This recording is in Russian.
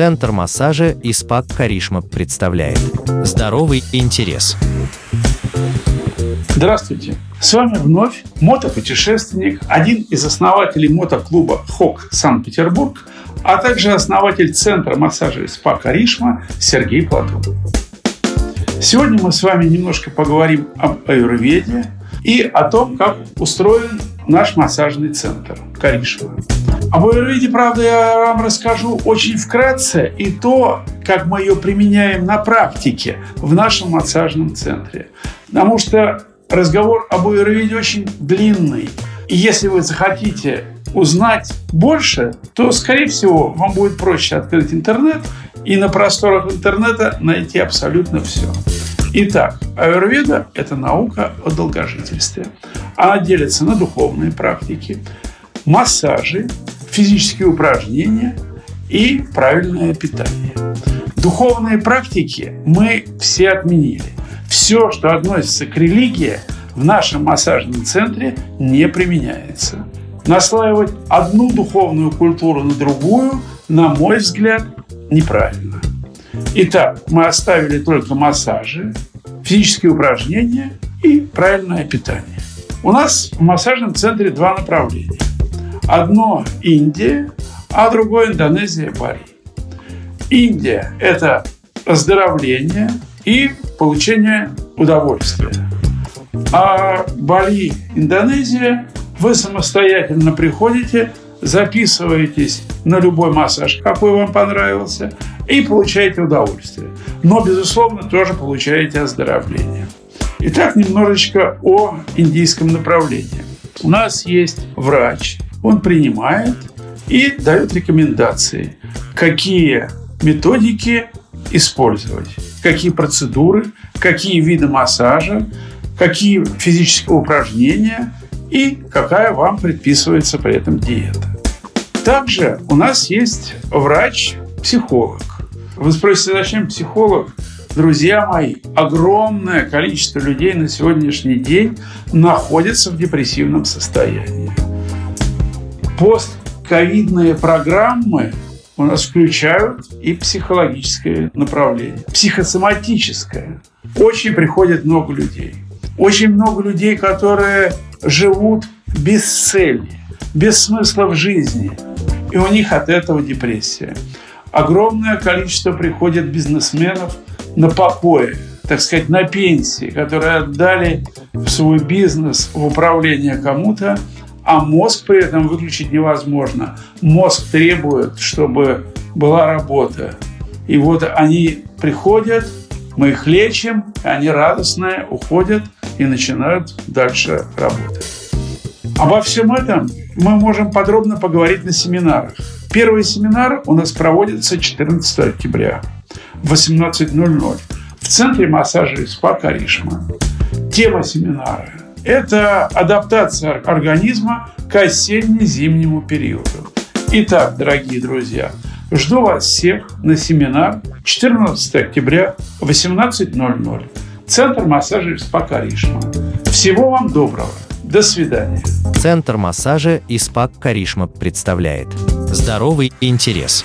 Центр массажа и СПА Каришма представляет Здоровый интерес. Здравствуйте! С вами вновь мотопутешественник, один из основателей мотоклуба ХОК Санкт-Петербург, а также основатель Центра массажа и СПА Каришма Сергей Платон. Сегодня мы с вами немножко поговорим об аюрведе и о том, как устроен наш массажный центр Каришма. Об аюрведе, правда, я вам расскажу очень вкратце и то, как мы ее применяем на практике в нашем массажном центре. Потому что разговор об аюрведе очень длинный. И если вы захотите узнать больше, то, скорее всего, вам будет проще открыть интернет и на просторах интернета найти абсолютно все. Итак, аюрведа – это наука о долгожительстве. Она делится на духовные практики, массажи, физические упражнения и правильное питание. Духовные практики мы все отменили. Все, что относится к религии, в нашем массажном центре не применяется. Наслаивать одну духовную культуру на другую, на мой взгляд, неправильно. Итак, мы оставили только массажи, физические упражнения и правильное питание. У нас в массажном центре два направления. Одно Индия, а другое Индонезия, Бали. Индия – это оздоровление и получение удовольствия. А Бали, Индонезия, вы самостоятельно приходите, записываетесь на любой массаж, какой вам понравился, и получаете удовольствие. Но, безусловно, тоже получаете оздоровление. Итак, немножечко о индийском направлении. У нас есть врач, он принимает и дает рекомендации, какие методики использовать, какие процедуры, какие виды массажа, какие физические упражнения и какая вам предписывается при этом диета. Также у нас есть врач-психолог. Вы спросите, зачем психолог? Друзья мои, огромное количество людей на сегодняшний день находится в депрессивном состоянии постковидные программы у нас включают и психологическое направление, психосоматическое. Очень приходит много людей. Очень много людей, которые живут без цели, без смысла в жизни. И у них от этого депрессия. Огромное количество приходит бизнесменов на покое, так сказать, на пенсии, которые отдали свой бизнес в управление кому-то, а мозг при этом выключить невозможно. Мозг требует, чтобы была работа. И вот они приходят, мы их лечим, они радостные уходят и начинают дальше работать. Обо всем этом мы можем подробно поговорить на семинарах. Первый семинар у нас проводится 14 октября в 18.00 в Центре массажа и спа Каришма. Тема семинара это адаптация организма к осенне-зимнему периоду. Итак, дорогие друзья, жду вас всех на семинар 14 октября 18.00. Центр массажа спа Каришма. Всего вам доброго. До свидания. Центр массажа и спа Каришма представляет Здоровый интерес.